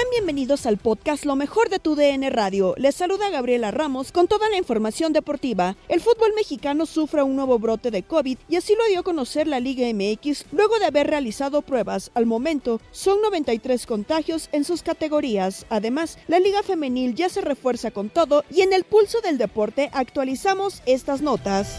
Sean bienvenidos al podcast Lo mejor de tu DN Radio. Les saluda Gabriela Ramos con toda la información deportiva. El fútbol mexicano sufre un nuevo brote de COVID y así lo dio a conocer la Liga MX luego de haber realizado pruebas. Al momento son 93 contagios en sus categorías. Además, la Liga Femenil ya se refuerza con todo y en el pulso del deporte actualizamos estas notas.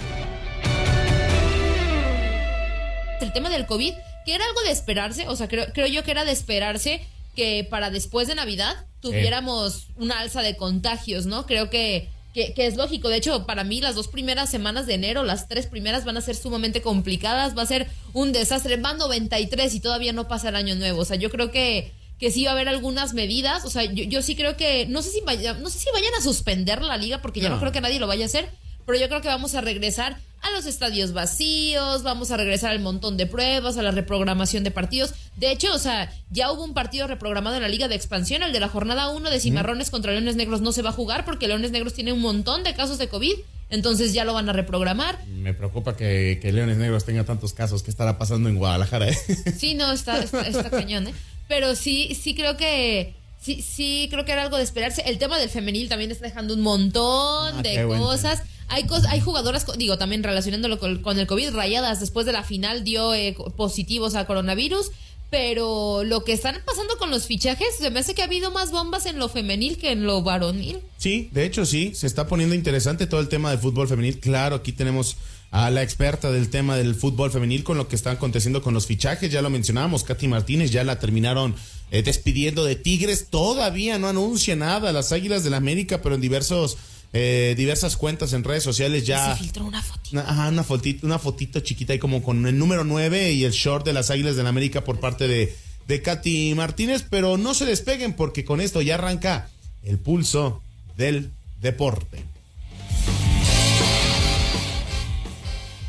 El tema del COVID, que era algo de esperarse, o sea, creo, creo yo que era de esperarse que para después de Navidad tuviéramos una alza de contagios, ¿no? Creo que, que, que, es lógico. De hecho, para mí las dos primeras semanas de enero, las tres primeras van a ser sumamente complicadas, va a ser un desastre. Van 93 y todavía no pasa el año nuevo. O sea, yo creo que, que sí va a haber algunas medidas. O sea, yo, yo sí creo que, no sé si vaya, no sé si vayan a suspender la liga, porque ya no. no creo que nadie lo vaya a hacer, pero yo creo que vamos a regresar a los estadios vacíos, vamos a regresar al montón de pruebas, a la reprogramación de partidos. De hecho, o sea, ya hubo un partido reprogramado en la Liga de Expansión, el de la jornada 1 de Cimarrones contra Leones Negros no se va a jugar porque Leones Negros tiene un montón de casos de COVID, entonces ya lo van a reprogramar. Me preocupa que, que Leones Negros tenga tantos casos, ¿qué estará pasando en Guadalajara? Eh? Sí, no, está, está, está cañón, ¿eh? Pero sí, sí creo que... Sí, sí, creo que era algo de esperarse. El tema del femenil también está dejando un montón ah, de cosas. Bueno. Hay, hay jugadoras, digo, también relacionándolo con, con, el COVID, rayadas después de la final dio eh, positivos a coronavirus. Pero lo que están pasando con los fichajes, se me hace que ha habido más bombas en lo femenil que en lo varonil. Sí, de hecho sí, se está poniendo interesante todo el tema del fútbol femenil. Claro, aquí tenemos a la experta del tema del fútbol femenil con lo que está aconteciendo con los fichajes. Ya lo mencionábamos, Katy Martínez ya la terminaron eh, despidiendo de Tigres. Todavía no anuncia nada las Águilas del la América, pero en diversos eh, diversas cuentas en redes sociales ya. Se filtró una fotito. Ajá, una fotito, una fotito chiquita y como con el número 9 y el short de las Águilas del la América por parte de, de Katy Martínez, pero no se despeguen porque con esto ya arranca el pulso del deporte.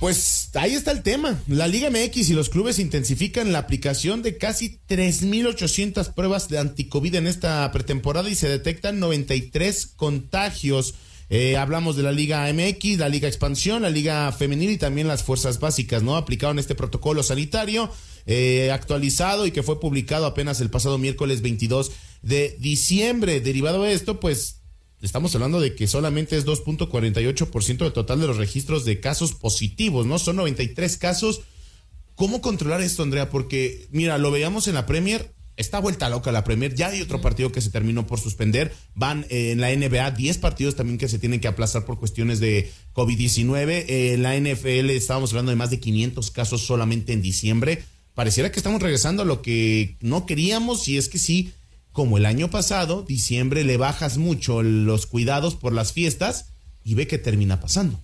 Pues ahí está el tema. La Liga MX y los clubes intensifican la aplicación de casi 3.800 pruebas de anticovid en esta pretemporada y se detectan 93 contagios. Eh, hablamos de la Liga MX, la Liga Expansión, la Liga Femenil y también las Fuerzas Básicas, ¿no? Aplicaron este protocolo sanitario eh, actualizado y que fue publicado apenas el pasado miércoles 22 de diciembre. Derivado de esto, pues estamos hablando de que solamente es 2.48% del total de los registros de casos positivos, ¿no? Son 93 casos. ¿Cómo controlar esto, Andrea? Porque, mira, lo veíamos en la Premier, está vuelta loca la Premier. Ya hay otro partido que se terminó por suspender. Van eh, en la NBA 10 partidos también que se tienen que aplazar por cuestiones de COVID-19. en la NFL estábamos hablando de más de 500 casos solamente en diciembre. Pareciera que estamos regresando a lo que no queríamos y es que sí, como el año pasado, diciembre le bajas mucho los cuidados por las fiestas y ve que termina pasando.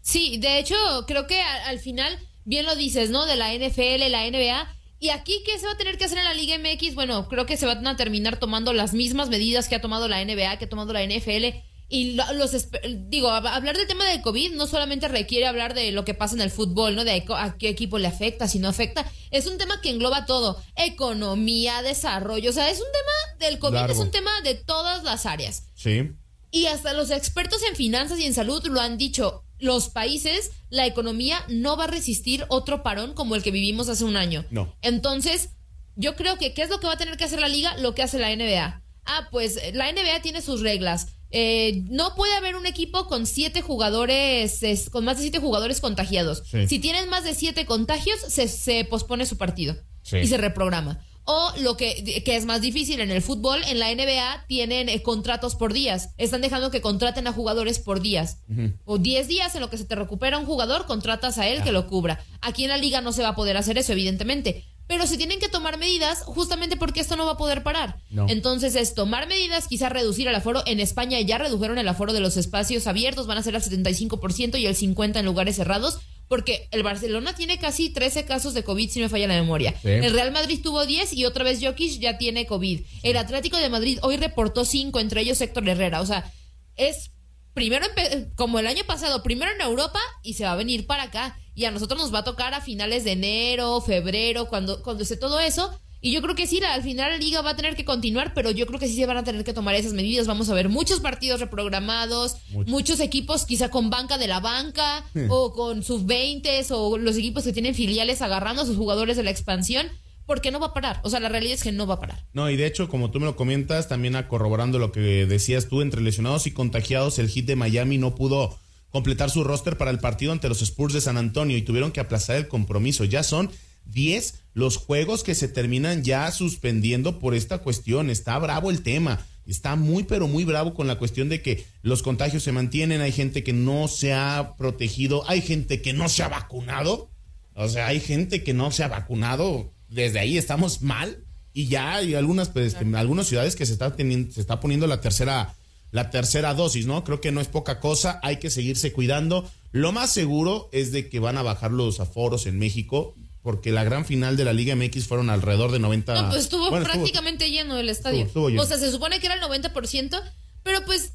Sí, de hecho, creo que al, final, bien lo dices, ¿no? De la NFL, la NBA. Y aquí, ¿qué se va a tener que hacer en la Liga MX? Bueno, creo que se van a terminar tomando las mismas medidas que ha tomado la NBA, que ha tomado la NFL. Y los digo, hablar del tema del COVID no solamente requiere hablar de lo que pasa en el fútbol, ¿no? De a qué equipo le afecta, si no afecta. Es un tema que engloba todo. Economía, desarrollo. O sea, es un tema del COVID, es un tema de todas las áreas. Sí. Y hasta los expertos en finanzas y en salud lo han dicho. Los países, la economía no va a resistir otro parón como el que vivimos hace un año. No. Entonces, yo creo que, ¿qué es lo que va a tener que hacer la liga? Lo que hace la NBA. Ah, pues la NBA tiene sus reglas eh, no puede haber un equipo con siete jugadores, con más de siete jugadores contagiados. Si tienen más de siete contagios, se, pospone su partido y se reprograma. O lo que, que, es más difícil en el fútbol, en la NBA tienen eh, contratos por días. Están dejando que contraten a jugadores por días. O 10 días en lo que se te recupera un jugador, contratas a él que lo cubra. Aquí en la liga no se va a poder hacer eso, evidentemente pero se tienen que tomar medidas justamente porque esto no va a poder parar. Entonces es tomar medidas, quizás reducir el aforo. En España ya redujeron el aforo de los espacios abiertos, van a ser al 75% y el 50% en lugares cerrados, porque el Barcelona tiene casi 13 casos de COVID, si no me falla la memoria. El Real Madrid tuvo 10 y otra vez Jokic ya tiene COVID. El Atlético de Madrid hoy reportó 5, entre ellos Héctor Herrera. O sea, es primero, como el año pasado, primero en Europa y se va a venir para acá y a nosotros nos va a tocar a finales de enero, febrero, cuando, cuando esté todo eso. Y yo creo que sí, al final la liga va a tener que continuar, pero yo creo que sí se van a tener que tomar esas medidas. Vamos a ver muchos partidos reprogramados, muchos equipos quizá con banca de la banca o con sus 20 o los equipos que tienen filiales agarrando a sus jugadores de la expansión porque no va a parar. O sea, la realidad es que no va a parar. No, y de hecho, como tú me lo comentas, también corroborando lo que decías tú, entre lesionados y contagiados, el hit de Miami no pudo completar su roster para el partido ante los Spurs de San Antonio y tuvieron que aplazar el compromiso. Ya son 10 los juegos que se terminan ya suspendiendo por esta cuestión. Está bravo el tema. Está muy, pero muy bravo con la cuestión de que los contagios se mantienen. Hay gente que no se ha protegido. Hay gente que no se ha vacunado. O sea, hay gente que no se ha vacunado. Desde ahí estamos mal. Y ya hay algunas, pues, algunas ciudades que se está, teniendo, se está poniendo la tercera la tercera dosis, ¿no? Creo que no es poca cosa, hay que seguirse cuidando. Lo más seguro es de que van a bajar los aforos en México, porque la gran final de la Liga MX fueron alrededor de 90... No, pues estuvo prácticamente lleno el estadio. O sea, se supone que era el 90%, pero pues...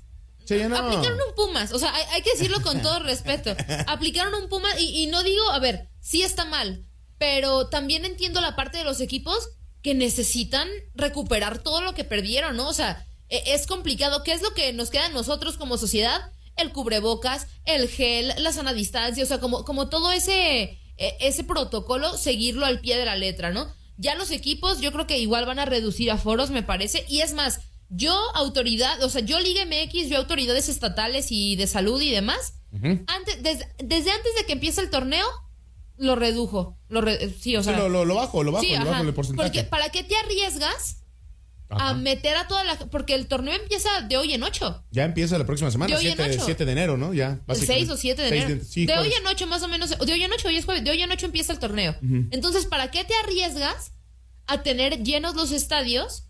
Aplicaron un Pumas, o sea, hay, que decirlo con todo respeto. Aplicaron un Pumas y, y no digo, a ver, sí está mal, pero también entiendo la parte de los equipos que necesitan recuperar todo lo que perdieron, ¿no? O sea, e, es complicado. ¿Qué es lo que nos queda a nosotros como sociedad? El cubrebocas, el gel, la sana distancia, o sea, como, como todo ese, ese protocolo, seguirlo al pie de la letra, ¿no? Ya los equipos yo creo que igual van a reducir aforos, me parece. Y es más, yo autoridad, o sea, yo Liga MX, yo autoridades estatales y de salud y demás, antes, desde, antes de que empiece el torneo, lo redujo. Lo sí, o sea. lo, bajo, lo bajo, lo bajo el porcentaje. Porque ¿para qué te arriesgas a meter a toda la... Porque el torneo empieza de hoy en ocho. Ya empieza la próxima semana, 7, de enero, ¿no? Ya, el 6 o 7 de enero. De, hoy en ocho más o menos, de hoy en ocho, hoy es jueves, de hoy en ocho empieza el torneo. Entonces, ¿para qué te arriesgas a tener llenos los estadios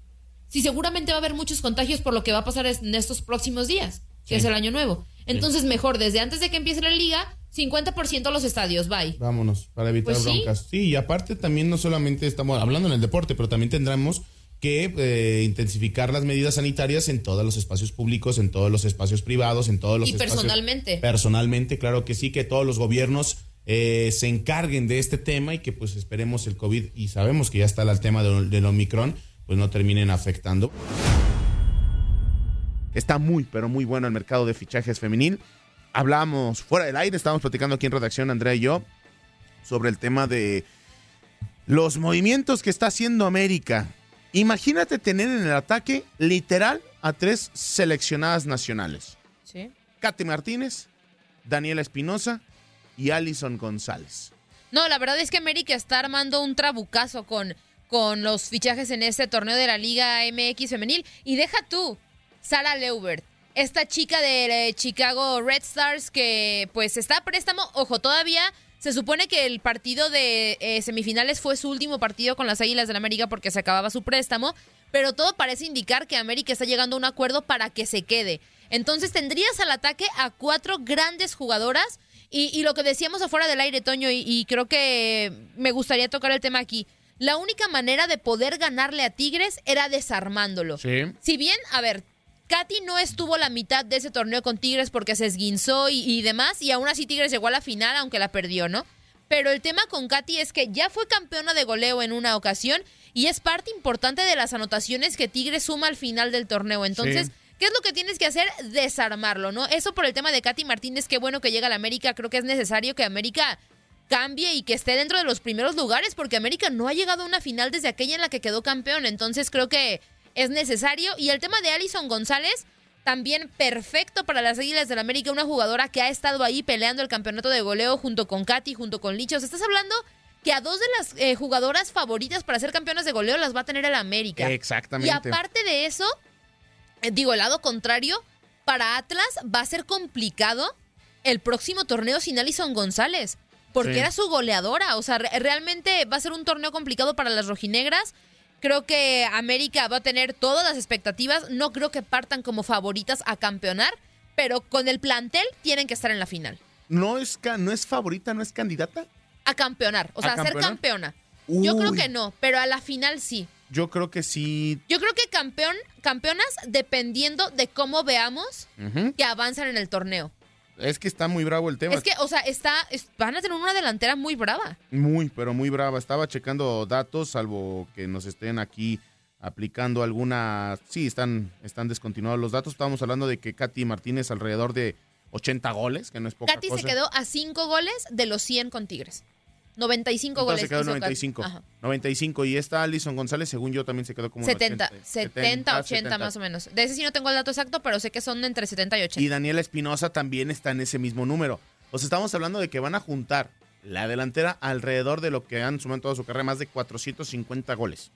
si seguramente va a haber muchos contagios por lo que va a pasar en estos próximos días, que es el año nuevo? Entonces, mejor, desde antes de que empiece la liga, 50% los estadios, bye. Vámonos, para evitar pues broncas. Sí. sí, y aparte también no solamente estamos hablando en el deporte, pero también tendremos que eh, intensificar las medidas sanitarias en todos los espacios públicos, en todos los espacios privados, en todos los y personalmente. Personalmente, claro que sí, que todos los gobiernos eh, se encarguen de este tema y que pues esperemos el COVID, y sabemos que ya está el tema del, del Omicron, pues no terminen afectando. Está muy, pero muy bueno el mercado de fichajes femenil. Hablamos fuera del aire, estábamos platicando aquí en redacción, Andrea y yo, sobre el tema de los movimientos que está haciendo América Imagínate tener en el ataque literal a tres seleccionadas nacionales. Sí. Katy Martínez, Daniela Espinosa y Alison González. No, la verdad es que América está armando un trabucazo con, con los fichajes en este torneo de la Liga MX femenil. Y deja tú, Sara Leubert, esta chica de eh, Chicago Red Stars que pues está a préstamo, ojo, todavía se supone que el partido de eh, semifinales fue su último partido con las Águilas del la América porque se acababa su préstamo, pero todo parece indicar que América está llegando a un acuerdo para que se quede. Entonces tendrías al ataque a cuatro grandes jugadoras y, lo que decíamos afuera del aire, Toño, y, y creo que me gustaría tocar el tema aquí. La única manera de poder ganarle a Tigres era desarmándolo. Sí. Si bien, a ver, Katy no estuvo la mitad de ese torneo con Tigres porque se esguinzó y, demás, y aún así Tigres llegó a la final, aunque la perdió, ¿no? Pero el tema con Katy es que ya fue campeona de goleo en una ocasión y es parte importante de las anotaciones que Tigres suma al final del torneo. Entonces, ¿qué es lo que tienes que hacer? Desarmarlo, ¿no? Eso por el tema de Katy Martínez, qué bueno que llega a la América. Creo que es necesario que América cambie y que esté dentro de los primeros lugares, porque América no ha llegado a una final desde aquella en la que quedó campeón. Entonces, creo que es necesario. Y el tema de Alison González, también perfecto para las Águilas del América, una jugadora que ha estado ahí peleando el campeonato de goleo junto con Katy, junto con Lichos. Estás hablando que a dos de las eh, jugadoras favoritas para ser campeonas de goleo las va a tener el América. Exactamente. Y aparte de eso, eh, digo, el lado contrario, para Atlas va a ser complicado el próximo torneo sin Alison González. Porque era su goleadora. O sea, realmente va a ser un torneo complicado para las rojinegras. Creo que América va a tener todas las expectativas. No creo que partan como favoritas a campeonar, pero con el plantel tienen que estar en la final. ¿No es, no es favorita, no es candidata? A campeonar, o sea, a, ser campeona. Yo creo que no, pero a la final sí. Yo creo que sí. Yo creo que campeón, campeonas dependiendo de cómo veamos que avanzan en el torneo. Es que está muy bravo el tema. Es que, o sea, está, van a tener una delantera muy brava. Muy, pero muy brava. Estaba checando datos, salvo que nos estén aquí aplicando alguna... Sí, están, están descontinuados los datos. Estábamos hablando de que Katy Martínez alrededor de 80 goles, que no es poca Katy se quedó a 5 goles de los 100 con Tigres. 95 goles. se quedó 95. 95. Y esta Alison González, según yo, también se quedó como 70, 70, 80 más o menos. De ese sí no tengo el dato exacto, pero sé que son entre 70 y 80. Y Daniela Espinosa también está en ese mismo número. O sea, estamos hablando de que van a juntar la delantera alrededor de lo que han sumado en toda su carrera, más de 450 goles.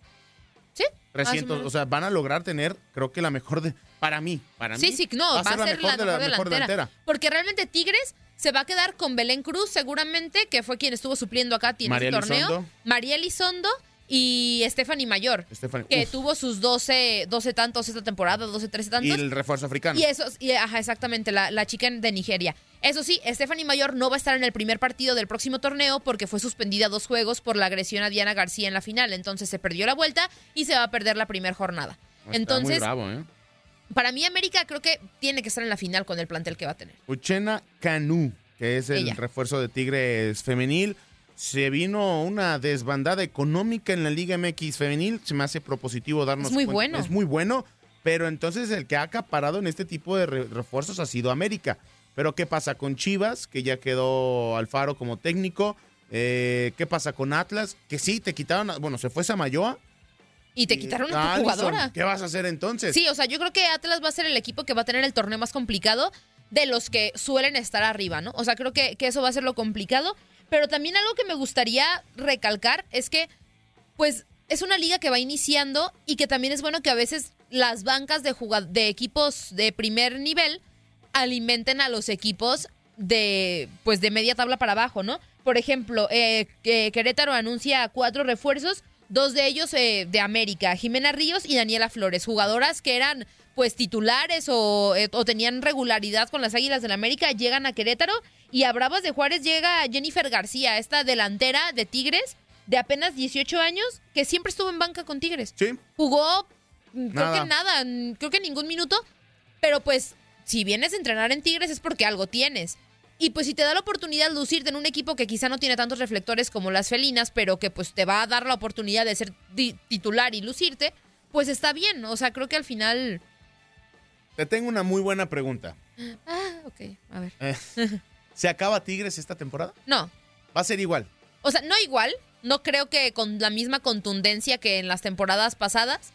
Sí. 300, o, sea, van a lograr tener, creo que la mejor de. Para mí, para sí, mí. Sí, sí, no, va, a ser la mejor, de la, mejor delantera. Porque realmente Tigres se va a quedar con Belén Cruz, seguramente, que fue quien estuvo supliendo acá en este torneo. María Elizondo y Stephanie Mayor, que tuvo sus 12, 12 tantos esta temporada, 12, 13 tantos. Y el refuerzo africano. Y eso, y, ajá, exactamente, la, la chica de Nigeria. Eso sí, Stephanie Mayor no va a estar en el primer partido del próximo torneo porque fue suspendida dos juegos por la agresión a Diana García en la final. Entonces se perdió la vuelta y se va a perder la primera jornada. Entonces, bravo, ¿eh? Para mí América creo que tiene que estar en la final con el plantel que va a tener. Uchena Canu, que es el refuerzo de Tigres femenil. Se vino una desbandada económica en la Liga MX femenil. Se me hace propositivo darnos Es muy bueno. Es muy bueno, pero entonces el que ha acaparado en este tipo de refuerzos ha sido América. Pero ¿qué pasa con Chivas, que ya quedó Alfaro como técnico? Eh, ¿Qué pasa con Atlas? Que sí, te quitaron, bueno, se fue Samayoa, y te quitaron a tu jugadora. ¿Qué vas a hacer entonces? Sí, o sea, yo creo que Atlas va a ser el equipo que va a tener el torneo más complicado de los que suelen estar arriba, ¿no? O sea, creo que, eso va a ser lo complicado. Pero también algo que me gustaría recalcar es que, pues, es una liga que va iniciando y que también es bueno que a veces las bancas de, de equipos de primer nivel alimenten a los equipos de, pues, de media tabla para abajo, ¿no? Por ejemplo, eh, Querétaro anuncia cuatro refuerzos dos de ellos eh, de América, Jimena Ríos y Daniela Flores, jugadoras que eran pues titulares o, eh, o, tenían regularidad con las Águilas del América, llegan a Querétaro y a Bravas de Juárez llega Jennifer García, esta delantera de Tigres de apenas 18 años que siempre estuvo en banca con Tigres. Sí. Jugó mm, creo que nada, creo que ningún minuto, pero pues si vienes a entrenar en Tigres es porque algo tienes. Y pues si te da la oportunidad de lucirte en un equipo que quizá no tiene tantos reflectores como las felinas, pero que pues te va a dar la oportunidad de ser titular y lucirte, pues está bien. O sea, creo que al final... Te tengo una muy buena pregunta. Ah, ok, a ver. Eh, ¿Se acaba Tigres esta temporada? No. Va a ser igual. O sea, no igual. No creo que con la misma contundencia que en las temporadas pasadas,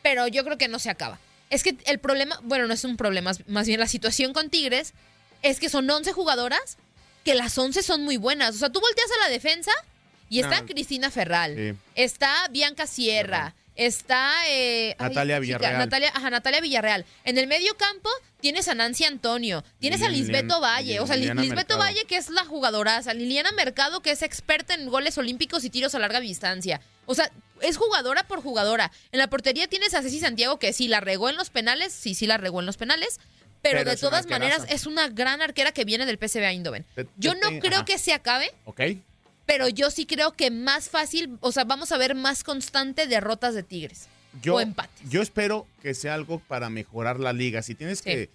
pero yo creo que no se acaba. Es que el problema, bueno, no es un problema, más bien la situación con Tigres es que son 11 jugadoras que las 11 son muy buenas. O sea, tú volteas a la defensa y está Cristina Ferral, está Bianca Sierra, está eh, Natalia Villarreal. Natalia, ajá, Natalia Villarreal. En el medio campo tienes a Nancy Antonio, tienes a Lisbeto Valle, o sea, Lisbeto Valle que es la jugadoraza, Liliana Mercado que es experta en goles olímpicos y tiros a larga distancia. O sea, es jugadora por jugadora. En la portería tienes a Ceci Santiago que sí la regó en los penales, sí, sí la regó en los penales. Pero, de todas maneras es una gran arquera que viene del PSV Eindhoven. Yo no creo que se acabe. Ok pero yo sí creo que más fácil, o sea, vamos a ver más constante derrotas de Tigres yo, o empates. Yo espero que sea algo para mejorar la liga. Si tienes que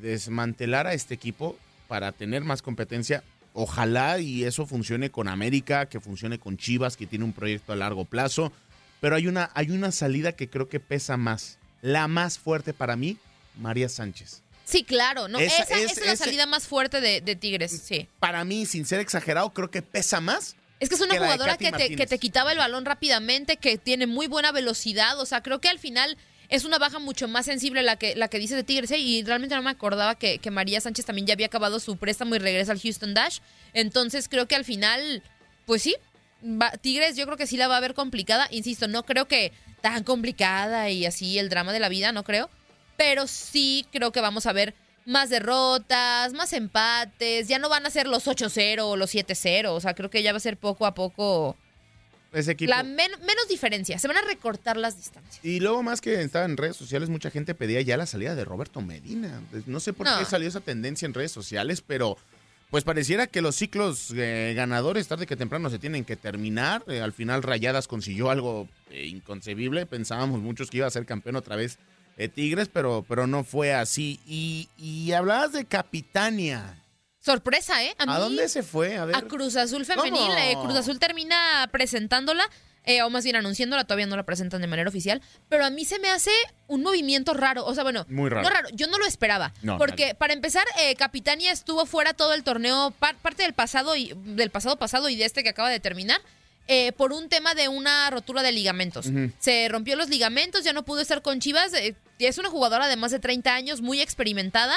desmantelar a este equipo para tener más competencia, ojalá y eso funcione con América, que funcione con Chivas, que tiene un proyecto a largo plazo. Pero hay una, hay una salida que creo que pesa más. La más fuerte para mí, María Sánchez. Sí, claro, ¿no? Esa, es, la salida más fuerte de, Tigres, sí. Para mí, sin ser exagerado, creo que pesa más. Es que es una jugadora que te, que te, quitaba el balón rápidamente, que tiene muy buena velocidad. O sea, creo que al final es una baja mucho más sensible la que, la que dice de Tigres. ¿eh? Y realmente no me acordaba que, que, María Sánchez también ya había acabado su préstamo y regresa al Houston Dash. Entonces creo que al final, pues sí, Tigres yo creo que sí la va a ver complicada. Insisto, no creo que tan complicada y así el drama de la vida, no creo pero sí creo que vamos a ver más derrotas, más empates, ya no van a ser los 8-0 o los 7-0, o sea, creo que ya va a ser poco a poco ese equipo. La menos diferencia, se van a recortar las distancias. Y luego más que estaba en redes sociales, mucha gente pedía ya la salida de Roberto Medina. No sé por qué salió esa tendencia en redes sociales, pero pues pareciera que los ciclos eh, ganadores tarde que temprano se tienen que terminar. Eh, al final Rayadas consiguió algo eh, inconcebible, pensábamos muchos que iba a ser campeón otra vez eh, Tigres, pero, pero no fue así. Y, y hablabas de Capitania. Sorpresa, ¿eh? A, dónde se fue? A, a Cruz Azul Femenil. Eh, Cruz Azul termina presentándola. Eh, o más bien anunciándola, todavía no la presentan de manera oficial, pero a mí se me hace un movimiento raro, o sea, bueno, Muy raro. no raro, yo no lo esperaba, porque para empezar, Capitania estuvo fuera todo el torneo, parte del pasado y del pasado pasado y de este que acaba de terminar, eh, por un tema de una rotura de ligamentos. Se rompió los ligamentos, ya no pudo estar con Chivas. Eh, es una jugadora de más de 30 años, muy experimentada.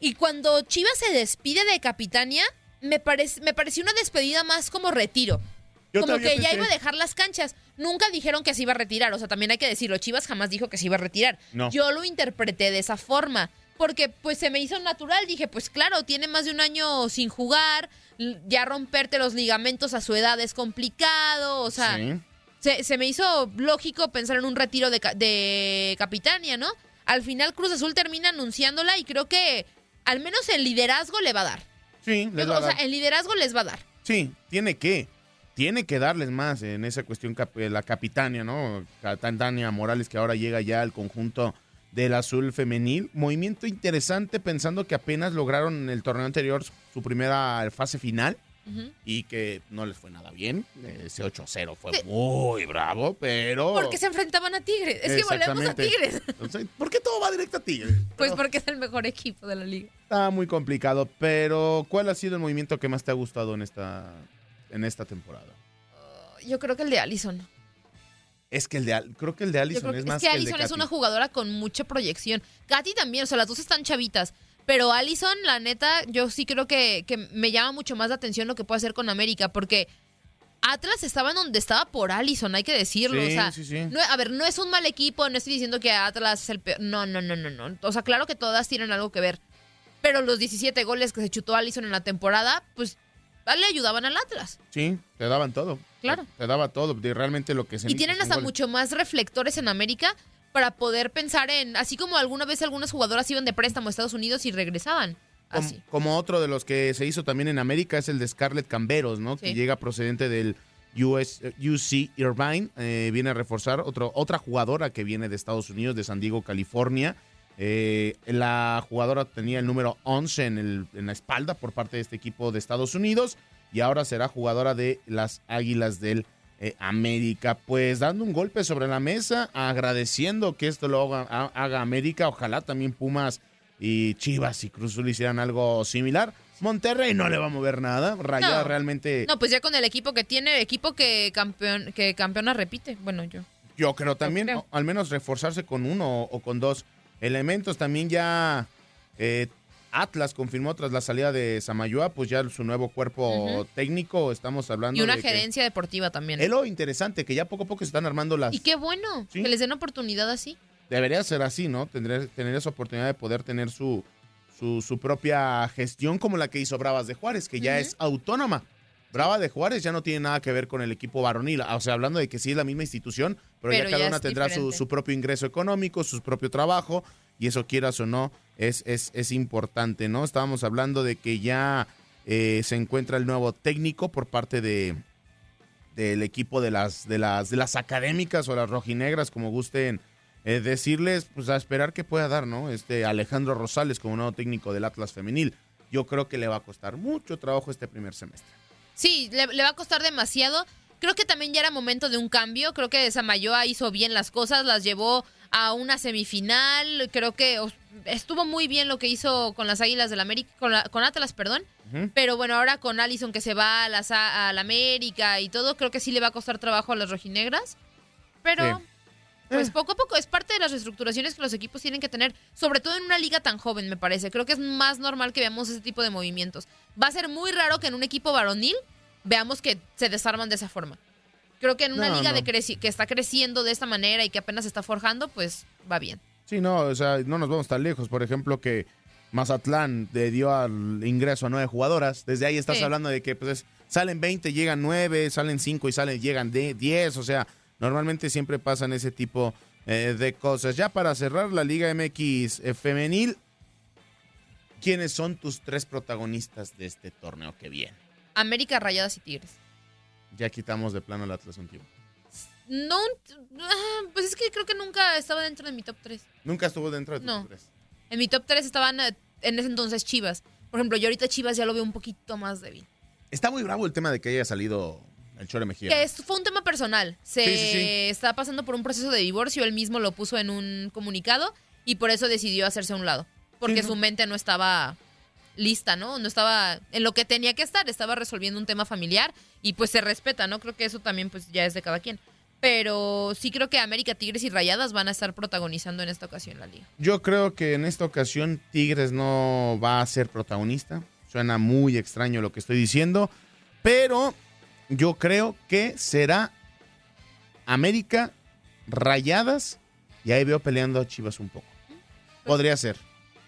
Y cuando Chivas se despide de Capitania, me, parece, me pareció una despedida más como retiro. como que ya iba a dejar las canchas. Nunca dijeron que se iba a retirar. O sea, también hay que decirlo. Chivas jamás dijo que se iba a retirar. Yo lo interpreté de esa forma. Porque pues se me hizo natural. Dije, pues claro, tiene más de un año sin jugar ya romperte los ligamentos a su edad es complicado, o sea, se, me hizo lógico pensar en un retiro de, de Capitania, ¿no? Al final Cruz Azul termina anunciándola y creo que al menos el liderazgo le va a dar. Sí, les va a dar. sea, el liderazgo les va a dar. Sí, tiene que. Tiene que darles más en esa cuestión eh, la capitania, ¿no? Tania Morales que ahora llega ya al conjunto del azul femenil. Movimiento interesante pensando que apenas lograron en el torneo anterior su primera fase final y que no les fue nada bien. Ese 8-0 fue muy bravo, pero... Porque se enfrentaban a Tigres. Es que volvemos a Tigres. ¿Por qué todo va directo a Tigres? Pues porque es el mejor equipo de la liga. Está muy complicado, pero ¿cuál ha sido el movimiento que más te ha gustado en esta, en esta temporada? Uh, yo creo que el de Allison. Es que el de creo que el de Allison es más es que, Allison es una jugadora con mucha proyección. Katy también, o sea, las dos están chavitas. Pero Allison, la neta, yo sí creo que, que me llama mucho más la atención lo que puede hacer con América, porque Atlas estaba en donde estaba por Allison, hay que decirlo. o sea, a ver, no es un mal equipo, no estoy diciendo que Atlas es el peor. No, no, no, no, no. O sea, claro que todas tienen algo que ver. Pero los 17 goles que se chutó Allison en la temporada, pues le ayudaban al Atlas. Sí, te daban todo. Claro. Te, daba todo, de realmente lo que se Y tienen hasta mucho más reflectores en América para poder pensar en, así como alguna vez algunas jugadoras iban de préstamo a Estados Unidos y regresaban. Así. Como, otro de los que se hizo también en América es el de Scarlett Camberos, ¿no? Que llega procedente del US, UC Irvine, eh, viene a reforzar otro, otra jugadora que viene de Estados Unidos, de San Diego, California. Eh, la jugadora tenía el número 11 en, el, en la espalda por parte de este equipo de Estados Unidos y ahora será jugadora de las Águilas del eh, América. Pues dando un golpe sobre la mesa, agradeciendo que esto lo haga, América. Ojalá también Pumas y Chivas y Cruz Azul hicieran algo similar. Monterrey no le va a mover nada. Rayada realmente. No, pues ya con el equipo que tiene, equipo que campeón, que campeona repite. Bueno, yo. Yo creo también, al menos reforzarse con uno o, con dos elementos. También ya eh, Atlas confirmó tras la salida de Samayoa, pues ya su nuevo cuerpo técnico, estamos hablando Y una gerencia deportiva también. Es lo interesante, que ya poco a poco se están armando las... Y qué bueno, que les den oportunidad así. Debería ser así, ¿no? Tener, tener esa oportunidad de poder tener su, su, propia gestión como la que hizo Bravas de Juárez, que ya es autónoma. Brava de Juárez ya no tiene nada que ver con el equipo varonil. O sea, hablando de que sí es la misma institución, pero, ya cada una tendrá su, propio ingreso económico, su propio trabajo, y eso quieras o no, es, es, es importante, ¿no? Estábamos hablando de que ya eh, se encuentra el nuevo técnico por parte de del equipo de las, de las, de las académicas o las rojinegras, como gusten eh, decirles, pues a esperar que pueda dar, ¿no? Este Alejandro Rosales como nuevo técnico del Atlas Femenil. Yo creo que le va a costar mucho trabajo este primer semestre. Sí, le, va a costar demasiado. Creo que también ya era momento de un cambio. Creo que Samayoa hizo bien las cosas, las llevó a una semifinal. Creo que estuvo muy bien lo que hizo con las Águilas del América, con, Atlas, perdón. Pero bueno, ahora con Allison que se va a, las, a, la América y todo, creo que sí le va a costar trabajo a las rojinegras. Pero pues eh. poco a poco es parte de las reestructuraciones que los equipos tienen que tener, sobre todo en una liga tan joven, me parece. Creo que es más normal que veamos ese tipo de movimientos. Va a ser muy raro que en un equipo varonil veamos que se desarman de esa forma. Creo que en una liga De que está creciendo de esta manera y que apenas se está forjando, pues va bien. Sí, no, o sea, no nos vamos tan lejos. Por ejemplo, que Mazatlán le dio al ingreso a nueve jugadoras. Desde ahí estás hablando de que pues salen 20, llegan nueve, salen cinco y salen, llegan de 10. O sea, Normalmente siempre pasan ese tipo eh, de cosas. Ya para cerrar la Liga MX eh, femenil, ¿quiénes son tus tres protagonistas de este torneo que viene? América, Rayadas y Tigres. Ya quitamos de plano el Atlas un tiempo. No, ah, pues es que creo que nunca estaba dentro de mi top 3. ¿Nunca estuvo dentro de tu top 3? En mi top 3 estaban eh, en ese entonces Chivas. Por ejemplo, yo ahorita Chivas ya lo veo un poquito más débil. Está muy bravo el tema de que haya salido el Chore Mejía. Que fue un tema personal. Se está pasando por un proceso de divorcio. Él mismo lo puso en un comunicado y por eso decidió hacerse a un lado. Porque su mente no estaba lista, ¿no? No estaba en lo que tenía que estar. Estaba resolviendo un tema familiar y pues se respeta, ¿no? Creo que eso también pues ya es de cada quien. Pero sí creo que América, Tigres y Rayadas van a estar protagonizando en esta ocasión la liga. Yo creo que en esta ocasión Tigres no va a ser protagonista. Suena muy extraño lo que estoy diciendo. Pero yo creo que será América, Rayadas, y ahí veo peleando a Chivas un poco. Podría ser.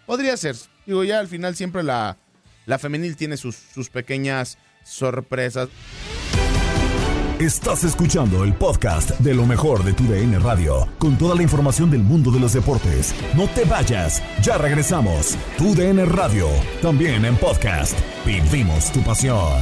Podría ser. Digo, ya al final siempre la, la femenil tiene sus, sus pequeñas sorpresas. Estás escuchando el podcast de lo mejor de tu DN Radio, con toda la información del mundo de los deportes. No te vayas, ya regresamos. Tu DN Radio, también en podcast. Vivimos tu pasión.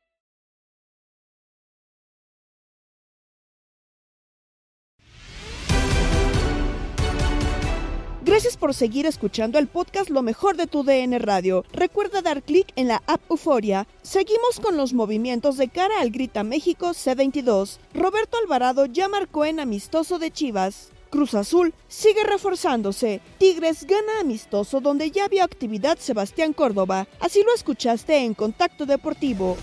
Gracias por seguir escuchando el podcast Lo mejor de tu DN Radio. Recuerda dar clic en la app Euforia. Seguimos con los movimientos de cara al Grita México C22. Roberto Alvarado ya marcó en amistoso de Chivas. Cruz Azul sigue reforzándose. Tigres gana amistoso donde ya vio actividad Sebastián Córdoba. Así lo escuchaste en Contacto Deportivo.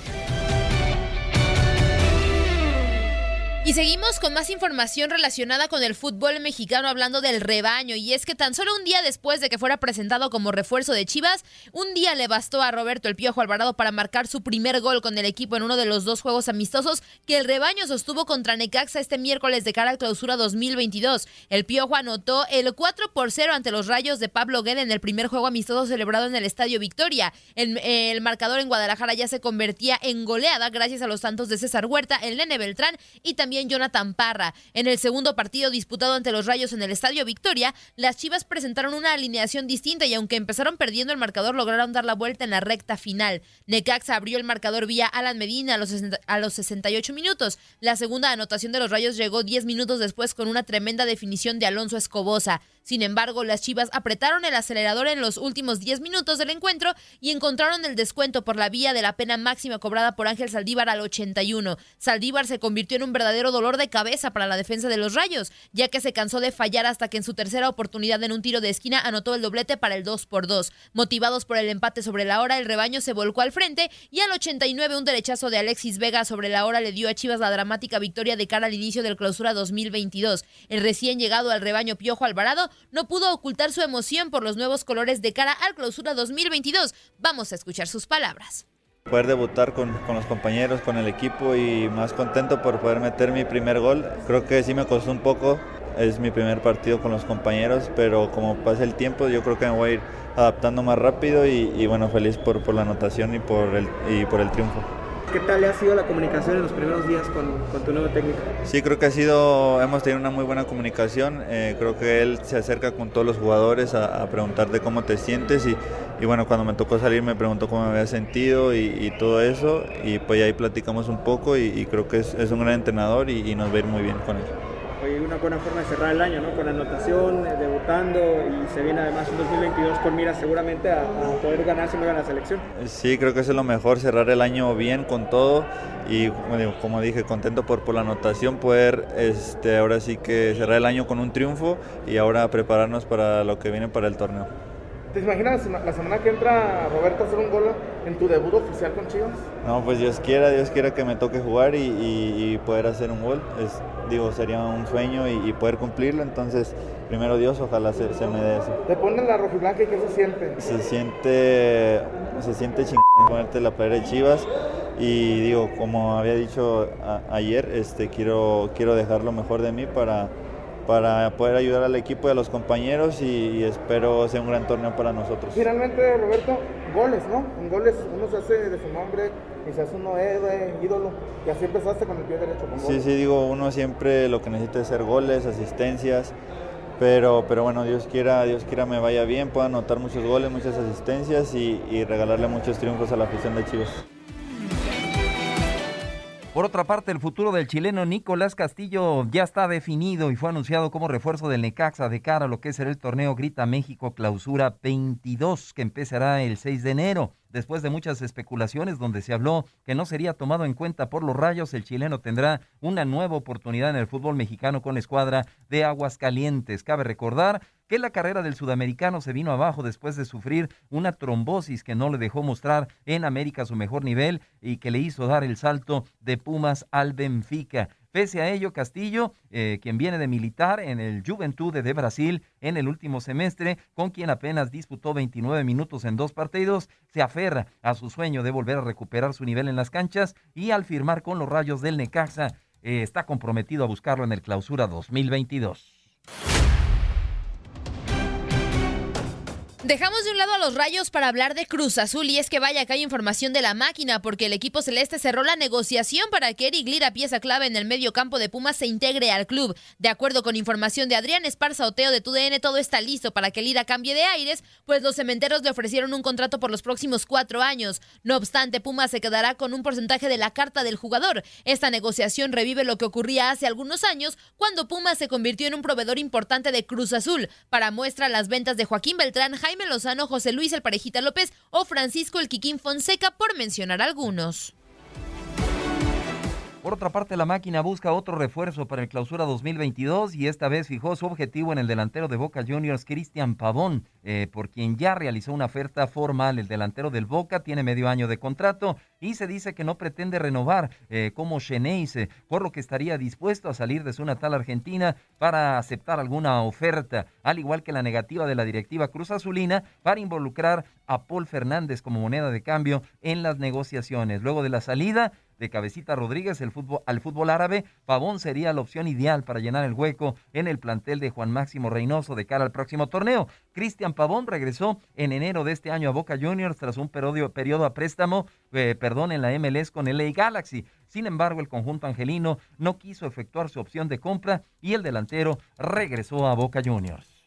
Y seguimos con más información relacionada con el fútbol mexicano hablando del rebaño. Y es que tan solo un día después de que fuera presentado como refuerzo de Chivas, un día le bastó a Roberto el Piojo Alvarado para marcar su primer gol con el equipo en uno de los dos juegos amistosos que el rebaño sostuvo contra Necaxa este miércoles de cara al clausura 2022. El Piojo anotó el 4 por 0 ante los rayos de Pablo Guede en el primer juego amistoso celebrado en el Estadio Victoria. El, el marcador en Guadalajara ya se convertía en goleada gracias a los tantos de César Huerta, el Nene Beltrán y también también Jonathan Parra. En el segundo partido disputado ante los Rayos en el Estadio Victoria, las Chivas presentaron una alineación distinta y aunque empezaron perdiendo el marcador, lograron dar la vuelta en la recta final. Necaxa abrió el marcador vía Alan Medina a los, a los 68 minutos. La segunda anotación de los Rayos llegó 10 minutos después con una tremenda definición de Alonso Escobosa. Sin embargo, las Chivas apretaron el acelerador en los últimos 10 minutos del encuentro y encontraron el descuento por la vía de la pena máxima cobrada por Ángel Saldívar al 81. Saldívar se convirtió en un verdadero dolor de cabeza para la defensa de los Rayos, ya que se cansó de fallar hasta que en su tercera oportunidad en un tiro de esquina anotó el doblete para el 2 por 2. Motivados por el empate sobre la hora, el rebaño se volcó al frente y al 89 un derechazo de Alexis Vega sobre la hora le dio a Chivas la dramática victoria de cara al inicio del clausura 2022. El recién llegado al rebaño Piojo Alvarado no pudo ocultar su emoción por los nuevos colores de cara al clausura 2022. Vamos a escuchar sus palabras. Poder debutar con, con, los compañeros, con el equipo y más contento por poder meter mi primer gol. Creo que sí me costó un poco, es mi primer partido con los compañeros, pero como pasa el tiempo yo creo que me voy a ir adaptando más rápido y, y bueno, feliz por, por la anotación y por el, y por el triunfo. ¿Qué tal le ha sido la comunicación en los primeros días con, tu nuevo técnico? Sí, creo que ha sido, hemos tenido una muy buena comunicación. Eh, creo que él se acerca con todos los jugadores a, preguntarte cómo te sientes y, y, bueno, cuando me tocó salir me preguntó cómo me había sentido y, y todo eso y pues ahí platicamos un poco y, y creo que es, es, un gran entrenador y, nos va a ir muy bien con él. Una buena forma de cerrar el año, ¿no? Con anotación, eh, debutando y se viene además un 2022 con miras seguramente a, poder ganar si me gana la selección. Sí, creo que eso es lo mejor, cerrar el año bien con todo y como dije, contento por, por la anotación, poder este, ahora sí que cerrar el año con un triunfo y ahora prepararnos para lo que viene para el torneo. ¿Te imaginas la semana que entra Roberto hacer un gol en tu debut oficial con Chivas? No, pues Dios quiera, Dios quiera que me toque jugar y, y, y poder hacer un gol. Es, digo, sería un sueño y, y, poder cumplirlo. Entonces, primero Dios, ojalá se, se, me dé eso. ¿Te ponen la rojiblanca y qué se siente? Se siente, se siente chingón ponerte la playera de Chivas. Y digo, como había dicho a, ayer, este, quiero, quiero dejar lo mejor de mí para para poder ayudar al equipo y a los compañeros y, y, espero sea un gran torneo para nosotros. Finalmente, Roberto, goles, ¿no? En goles uno se hace de su nombre y se hace uno héroe, ídolo. Y así empezaste con el pie derecho. Con sí, sí, digo, uno siempre lo que necesita es hacer goles, asistencias. Pero, pero bueno, Dios quiera, Dios quiera me vaya bien, pueda anotar muchos goles, muchas asistencias y, y regalarle muchos triunfos a la afición de Chivas. Por otra parte, el futuro del chileno Nicolás Castillo ya está definido y fue anunciado como refuerzo del Necaxa de cara a lo que será el torneo Grita México Clausura 22, que empezará el 6 de enero. Después de muchas especulaciones donde se habló que no sería tomado en cuenta por los rayos, el chileno tendrá una nueva oportunidad en el fútbol mexicano con la escuadra de Aguascalientes. Cabe recordar que la carrera del sudamericano se vino abajo después de sufrir una trombosis que no le dejó mostrar en América su mejor nivel y que le hizo dar el salto de Pumas al Benfica. Pese a ello, Castillo, eh, quien viene de militar en el Juventude de Brasil en el último semestre, con quien apenas disputó 29 minutos en dos partidos, se aferra a su sueño de volver a recuperar su nivel en las canchas y al firmar con los rayos del Necaxa, eh, está comprometido a buscarlo en el clausura 2022. Dejamos de un lado a los rayos para hablar de Cruz Azul y es que vaya que hay información de la máquina porque el equipo celeste cerró la negociación para que Eric Lira, pieza clave en el medio campo de Pumas, se integre al club. De acuerdo con información de Adrián Esparza Oteo de TUDN, todo está listo para que Lira cambie de aires, pues los cementeros le ofrecieron un contrato por los próximos cuatro años. No obstante, Pumas se quedará con un porcentaje de la carta del jugador. Esta negociación revive lo que ocurría hace algunos años cuando Pumas se convirtió en un proveedor importante de Cruz Azul. Para muestra las ventas de Joaquín Beltrán, Jaime Lozano, José Luis El Parejita López o Francisco El Quiquín Fonseca, por mencionar algunos. Por otra parte, la máquina busca otro refuerzo para el clausura 2022 y esta vez fijó su objetivo en el delantero de Boca Juniors, Cristian Pavón, eh, por quien ya realizó una oferta formal. El delantero del Boca tiene medio año de contrato y se dice que no pretende renovar eh, como Xeneize, por lo que estaría dispuesto a salir de su natal Argentina para aceptar alguna oferta, al igual que la negativa de la directiva Cruz Azulina para involucrar a Paul Fernández como moneda de cambio en las negociaciones. Luego de la salida, de Cabecita Rodríguez el fútbol, al fútbol árabe, Pavón sería la opción ideal para llenar el hueco en el plantel de Juan Máximo Reynoso de cara al próximo torneo. Cristian Pavón regresó en enero de este año a Boca Juniors tras un periodo, periodo a préstamo, eh, perdón, en la MLS con LA Galaxy. Sin embargo, el conjunto angelino no quiso efectuar su opción de compra y el delantero regresó a Boca Juniors.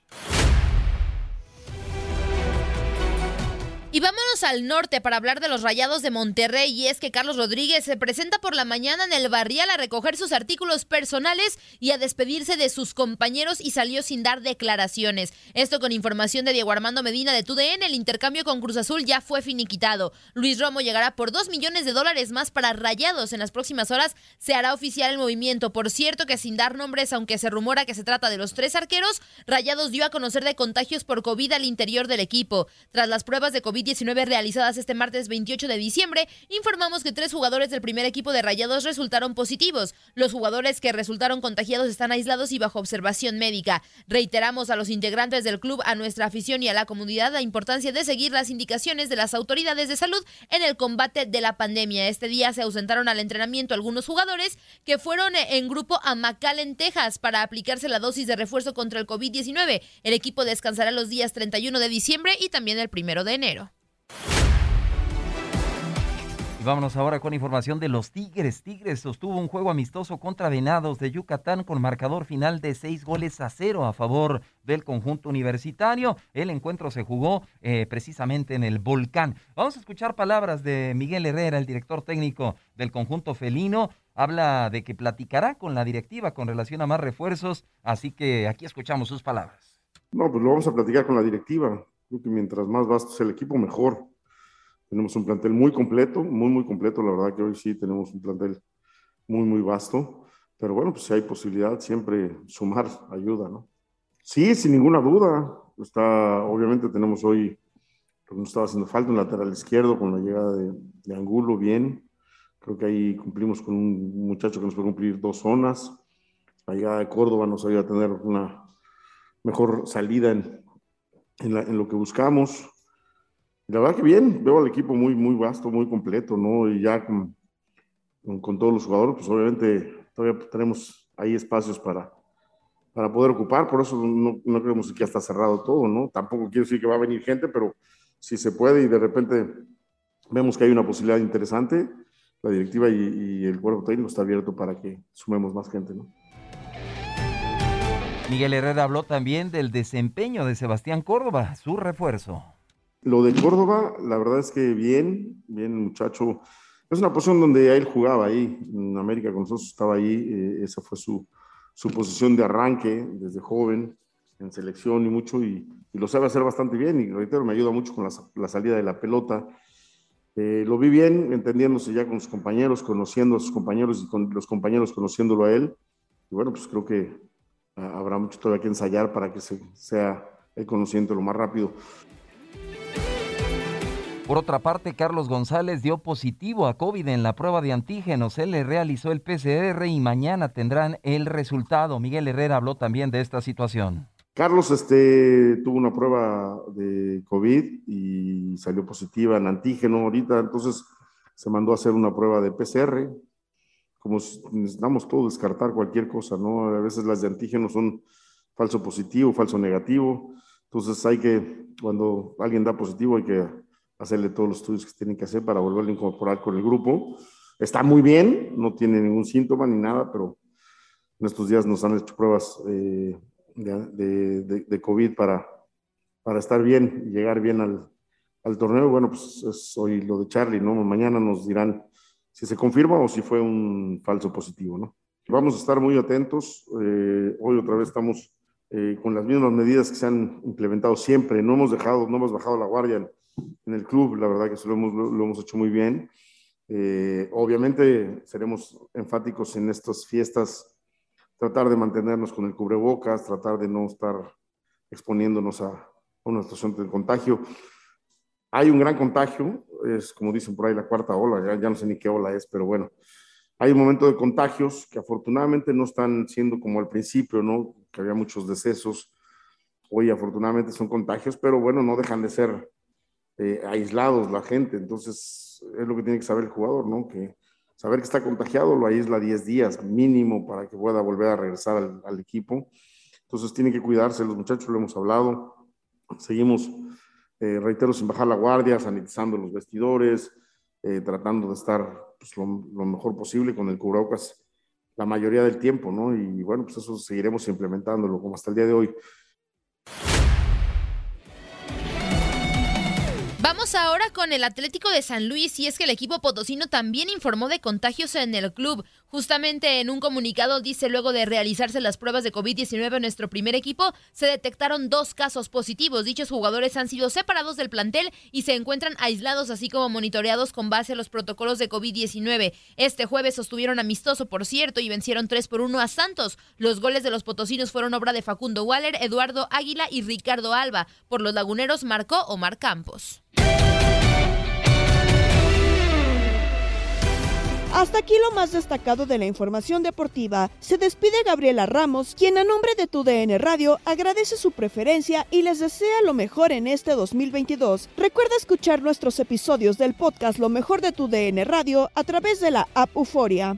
Y vámonos al norte para hablar de los rayados de Monterrey. Y es que Carlos Rodríguez se presenta por la mañana en el barrial a recoger sus artículos personales y a despedirse de sus compañeros y salió sin dar declaraciones. Esto con información de Diego Armando Medina de TUDN. El intercambio con Cruz Azul ya fue finiquitado. Luis Romo llegará por dos millones de dólares más para rayados. En las próximas horas se hará oficial el movimiento. Por cierto que sin dar nombres, aunque se rumora que se trata de los tres arqueros, Rayados dio a conocer de contagios por COVID al interior del equipo. Tras las pruebas de COVID 19 realizadas este martes 28 de diciembre, informamos que tres jugadores del primer equipo de Rayados resultaron positivos. Los jugadores que resultaron contagiados están aislados y bajo observación médica. Reiteramos a los integrantes del club, a nuestra afición y a la comunidad la importancia de seguir las indicaciones de las autoridades de salud en el combate de la pandemia. Este día se ausentaron al entrenamiento algunos jugadores que fueron en grupo a McAllen, Texas, para aplicarse la dosis de refuerzo contra el COVID-19. El equipo descansará los días 31 de diciembre y también el primero de enero. Y vámonos ahora con información de los Tigres. Tigres sostuvo un juego amistoso contra Venados de Yucatán con marcador final de seis goles a cero a favor del conjunto universitario. El encuentro se jugó eh, precisamente en el Volcán. Vamos a escuchar palabras de Miguel Herrera, el director técnico del conjunto felino. Habla de que platicará con la directiva con relación a más refuerzos, así que aquí escuchamos sus palabras. No, pues lo vamos a platicar con la directiva. Creo que mientras más vasto sea el equipo, mejor tenemos un plantel muy completo, muy, muy completo. La verdad que hoy sí tenemos un plantel muy, muy vasto. Pero bueno, pues si hay posibilidad, siempre sumar ayuda, ¿no? Sí, sin ninguna duda. Está, obviamente tenemos hoy, pues nos estaba haciendo falta un lateral izquierdo con la llegada de, de Angulo, bien. Creo que ahí cumplimos con un muchacho que nos puede cumplir dos zonas. La llegada de Córdoba nos ayuda a tener una mejor salida en, en lo que buscamos. La verdad que bien, veo al equipo muy, muy vasto, muy completo, ¿no? Y ya con, con, todos los jugadores, pues obviamente todavía tenemos ahí espacios para, para poder ocupar, por eso no, no creemos que ya está cerrado todo, ¿no? Tampoco quiero decir que va a venir gente, pero si se puede y de repente vemos que hay una posibilidad interesante, la directiva y, y el cuerpo técnico está abierto para que sumemos más gente, ¿no? Miguel Herrera habló también del desempeño de Sebastián Córdoba, su refuerzo. Lo de Córdoba, la verdad es que bien, bien muchacho. Es una posición donde él jugaba ahí, en América con nosotros estaba ahí, eh, esa fue su, su, posición de arranque desde joven, en selección y mucho, y, lo sabe hacer bastante bien, y reitero, me ayuda mucho con la, salida de la pelota. Eh, lo vi bien, entendiéndose ya con sus compañeros, conociendo a sus compañeros y con los compañeros conociéndolo a él. Y bueno, pues creo que uh, habrá mucho todavía que ensayar para que se, sea el conociente lo más rápido. Por otra parte, Carlos González dio positivo a COVID en la prueba de antígenos. Él le realizó el PCR y mañana tendrán el resultado. Miguel Herrera habló también de esta situación. Carlos este, tuvo una prueba de COVID y salió positiva en antígeno ahorita, entonces se mandó a hacer una prueba de PCR. Como necesitamos todo descartar cualquier cosa, ¿no? A veces las de antígeno son falso positivo, falso negativo. Entonces hay que, cuando alguien da positivo, hay que hacerle todos los estudios que tienen que hacer para volverlo a incorporar con el grupo. Está muy bien, no tiene ningún síntoma ni nada, pero en estos días nos han hecho pruebas eh, de, de, COVID para, para estar bien y llegar bien al, al torneo. Bueno, pues es hoy lo de Charlie, ¿no? Mañana nos dirán si se confirma o si fue un falso positivo, ¿no? Vamos a estar muy atentos. Eh, hoy otra vez estamos eh, con las mismas medidas que se han implementado siempre. No hemos dejado, no hemos bajado la guardia en el club, la verdad que eso lo hemos, lo hemos hecho muy bien. Eh, obviamente seremos enfáticos en estas fiestas, tratar de mantenernos con el cubrebocas, tratar de no estar exponiéndonos a una situación de contagio. Hay un gran contagio, es como dicen por ahí la cuarta ola, ya, ya no sé ni qué ola es, pero bueno, hay un momento de contagios que afortunadamente no están siendo como al principio, ¿no? Que había muchos decesos. Hoy afortunadamente son contagios, pero bueno, no dejan de ser eh, aislados la gente. Entonces, es lo que tiene que saber el jugador, ¿no? Que saber que está contagiado lo aísla 10 días mínimo para que pueda volver a regresar al, equipo. Entonces, tienen que cuidarse. Los muchachos lo hemos hablado. Seguimos, eh, reitero, sin bajar la guardia, sanitizando los vestidores, eh, tratando de estar pues, lo, lo, mejor posible con el cubrebocas la mayoría del tiempo, ¿no? Y bueno, pues eso seguiremos implementándolo como hasta el día de hoy. Vamos ahora con el Atlético de San Luis y es que el equipo potosino también informó de contagios en el club. Justamente en un comunicado dice luego de realizarse las pruebas de COVID-19 en nuestro primer equipo, se detectaron dos casos positivos. Dichos jugadores han sido separados del plantel y se encuentran aislados así como monitoreados con base a los protocolos de COVID-19. Este jueves sostuvieron amistoso, por cierto, y vencieron 3 por 1 a Santos. Los goles de los potosinos fueron obra de Facundo Waller, Eduardo Águila y Ricardo Alba. Por los laguneros marcó Omar Campos. Hasta aquí lo más destacado de la información deportiva. Se despide Gabriela Ramos, quien a nombre de tu DN Radio agradece su preferencia y les desea lo mejor en este 2022. Recuerda escuchar nuestros episodios del podcast Lo mejor de tu DN Radio a través de la app Euforia.